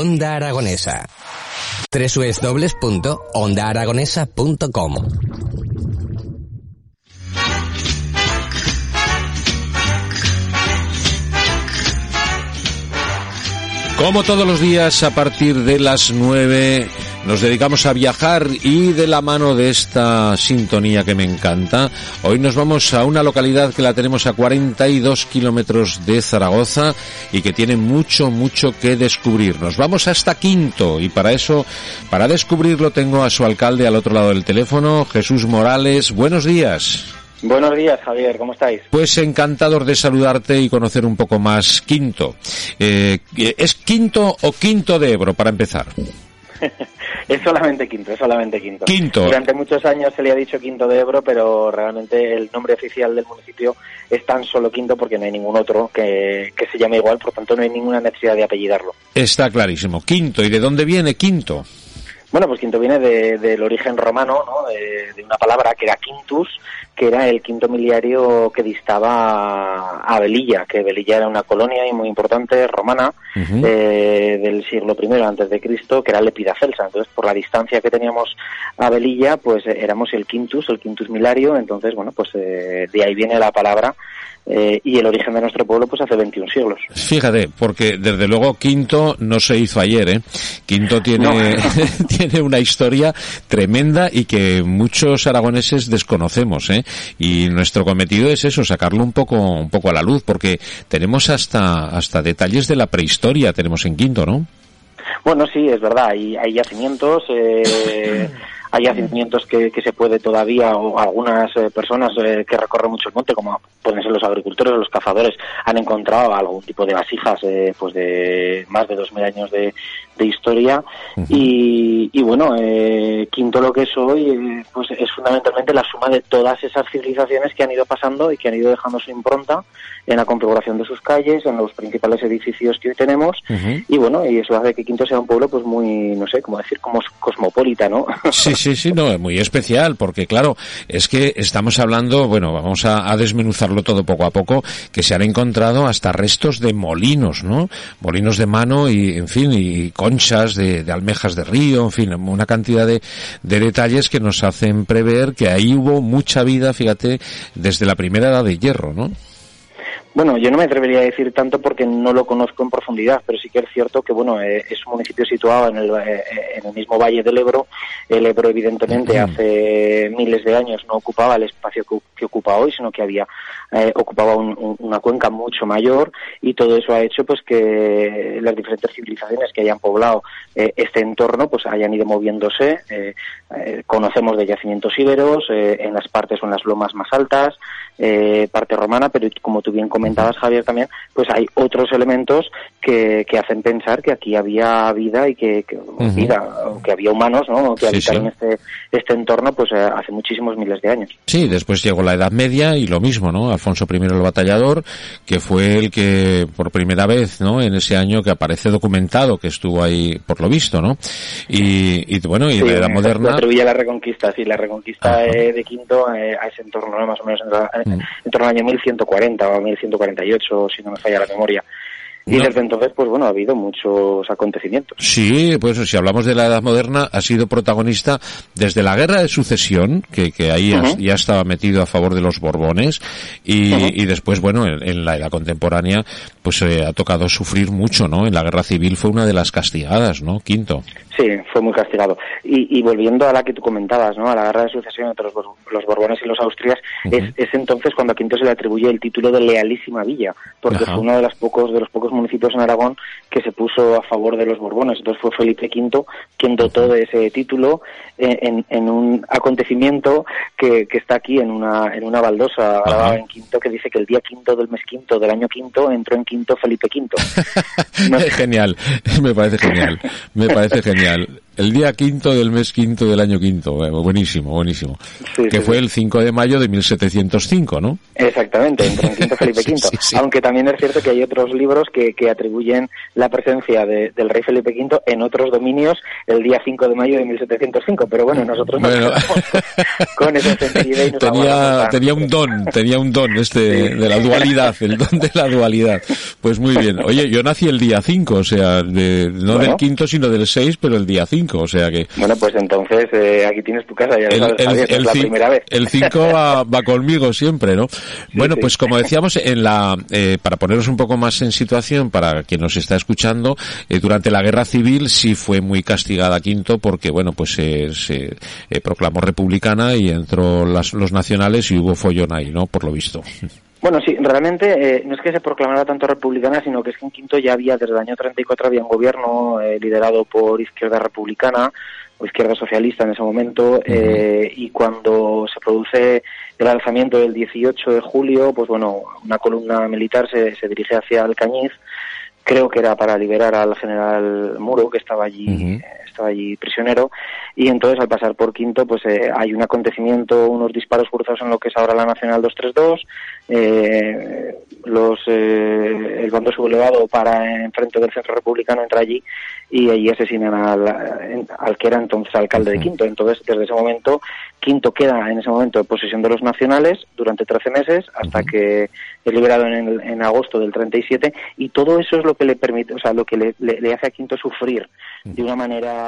Onda Aragonesa. www.ondaaragonesa.com Como todos los días, a partir de las nueve, nos dedicamos a viajar y de la mano de esta sintonía que me encanta, hoy nos vamos a una localidad que la tenemos a 42 kilómetros de Zaragoza y que tiene mucho, mucho que descubrir. Nos vamos hasta Quinto y para eso, para descubrirlo, tengo a su alcalde al otro lado del teléfono, Jesús Morales. Buenos días. Buenos días, Javier, ¿cómo estáis? Pues encantador de saludarte y conocer un poco más Quinto. Eh, ¿Es Quinto o Quinto de Ebro, para empezar? es solamente Quinto, es solamente Quinto. Quinto. Durante muchos años se le ha dicho Quinto de Ebro, pero realmente el nombre oficial del municipio es tan solo Quinto porque no hay ningún otro que, que se llame igual, por tanto no hay ninguna necesidad de apellidarlo. Está clarísimo. Quinto, ¿y de dónde viene Quinto? Bueno, pues quinto viene de, del origen romano, ¿no? De, de, una palabra que era quintus, que era el quinto miliario que distaba a Velilla, que Velilla era una colonia y muy importante romana uh -huh. eh, del siglo I antes de Cristo, que era Lepida Celsa. Entonces, por la distancia que teníamos a Velilla, pues eh, éramos el quintus, el quintus milario. Entonces, bueno, pues eh, de ahí viene la palabra eh, y el origen de nuestro pueblo pues hace 21 siglos. Fíjate, porque desde luego Quinto no se hizo ayer, ¿eh? Quinto tiene, no. tiene una historia tremenda y que muchos aragoneses desconocemos, ¿eh? Y nuestro cometido es eso, sacarlo un poco, un poco a la luz, porque tenemos hasta, hasta detalles de la prehistoria, tenemos en Quinto, ¿no? Bueno, sí, es verdad, hay, hay yacimientos, eh, hay yacimientos que, que, se puede todavía, o algunas eh, personas eh, que recorren mucho el monte, como pueden ser los agricultores o los cazadores, han encontrado algún tipo de vasijas eh, pues de más de 2.000 años de, de historia. Uh -huh. y, y, bueno, eh, Quinto lo que es hoy, pues es fundamentalmente la suma de todas esas civilizaciones que han ido pasando y que han ido dejando su impronta en la configuración de sus calles, en los principales edificios que hoy tenemos. Uh -huh. Y bueno, y eso hace que Quinto sea un pueblo pues muy, no sé, como decir, como cosmopolita, ¿no? Sí, sí, sí, no, es muy especial, porque claro, es que estamos hablando, bueno, vamos a, a, desmenuzarlo todo poco a poco, que se han encontrado hasta restos de molinos, ¿no? Molinos de mano y, en fin, y conchas de, de almejas de río, en fin, una cantidad de, de detalles que nos hacen prever que ahí hubo mucha vida, fíjate, desde la primera edad de hierro, ¿no? Bueno, yo no me atrevería a decir tanto porque no lo conozco en profundidad, pero sí que es cierto que bueno eh, es un municipio situado en el, eh, en el mismo valle del Ebro. El Ebro, evidentemente, hace miles de años no ocupaba el espacio que, que ocupa hoy, sino que había eh, ocupaba un, un, una cuenca mucho mayor y todo eso ha hecho pues que las diferentes civilizaciones que hayan poblado eh, este entorno pues hayan ido moviéndose. conocemos de yacimientos íberos en las partes o en las lomas más altas, parte romana, pero como tú bien comentabas, Javier, también, pues hay otros elementos que, que hacen pensar que aquí había vida y que, que uh -huh. vida, que había humanos, ¿no? Que sí, habitaron sí. este, este entorno, pues eh, hace muchísimos miles de años. Sí, después llegó la Edad Media y lo mismo, ¿no? Alfonso I el Batallador, que fue el que por primera vez, ¿no? En ese año que aparece documentado, que estuvo ahí por lo visto, ¿no? Y, y bueno, y sí, la Edad Moderna. atribuye la Reconquista, sí, la Reconquista eh, de Quinto eh, a ese entorno, ¿no? Más o menos en, mm. en torno al año 1140 o 1148, si no me falla la memoria. Y no. desde entonces, pues bueno, ha habido muchos acontecimientos. Sí, pues si hablamos de la Edad Moderna, ha sido protagonista desde la Guerra de Sucesión, que, que ahí uh -huh. ya estaba metido a favor de los Borbones, y, uh -huh. y después, bueno, en, en, la Edad Contemporánea, pues eh, ha tocado sufrir mucho, ¿no? En la Guerra Civil fue una de las castigadas, ¿no? Quinto. Sí, fue muy castigado. Y, y, volviendo a la que tú comentabas, ¿no? A la guerra de sucesión entre los, los Borbones y los Austrias, uh -huh. es, es, entonces cuando a Quinto se le atribuye el título de lealísima villa, porque fue uno de los pocos de los pocos municipios en Aragón que se puso a favor de los Borbones. Entonces fue Felipe V quien dotó de ese título en, un acontecimiento que, que, está aquí en una en una baldosa grabada en Quinto que dice que el día quinto del mes quinto del año quinto entró en Quinto Felipe V. No. genial, me parece genial, me parece genial. El día quinto del mes quinto del año quinto. Buenísimo, buenísimo. que fue el 5 de mayo de 1705, ¿no? Exactamente, entre el quinto Felipe V. Aunque también es cierto que hay otros libros que, que atribuyen la presencia del rey Felipe V en otros dominios el día 5 de mayo de 1705. Pero bueno, nosotros bueno. con esa y tenía, tenía un don, tenía un don este de la dualidad, el don de la dualidad. Pues muy bien. Oye, yo nací el día 5, o sea, de, no del quinto, sino del 6, pero el día 5, o sea que... Bueno, pues entonces eh, aquí tienes tu casa, ya el, sabes, el, es la primera vez. El 5 va, va, conmigo siempre, ¿no? bueno, pues como decíamos, en la eh, para poneros un poco más en situación, para quien nos está escuchando, eh, durante la Guerra Civil sí fue muy castigada Quinto porque, bueno, pues se proclamó republicana y entró las, los nacionales y hubo follón ahí, ¿no? Por lo visto. Bueno, sí, realmente eh, no es que se proclamara tanto republicana, sino que es que en Quinto ya había, desde el año 34 había un gobierno eh, liderado por Izquierda Republicana o Izquierda Socialista en ese momento, eh, y cuando se produce el alzamiento del 18 de julio, pues bueno, una columna militar se, se dirige hacia Alcañiz, creo que era para liberar al general Muro, que estaba allí estaba allí prisionero, y entonces al pasar por Quinto, pues eh, hay un acontecimiento, unos disparos cruzados en lo que es ahora la Nacional 232, eh, los, eh, el bando sublevado para enfrente del centro republicano entra allí y allí asesinan al, al que era entonces alcalde de Quinto. Entonces, desde ese momento, Quinto queda en ese momento en posesión de los nacionales durante 13 meses hasta que es liberado en, en, agosto del 37 y todo eso es lo que le permite, o sea, lo que le, le hace a Quinto sufrir de una manera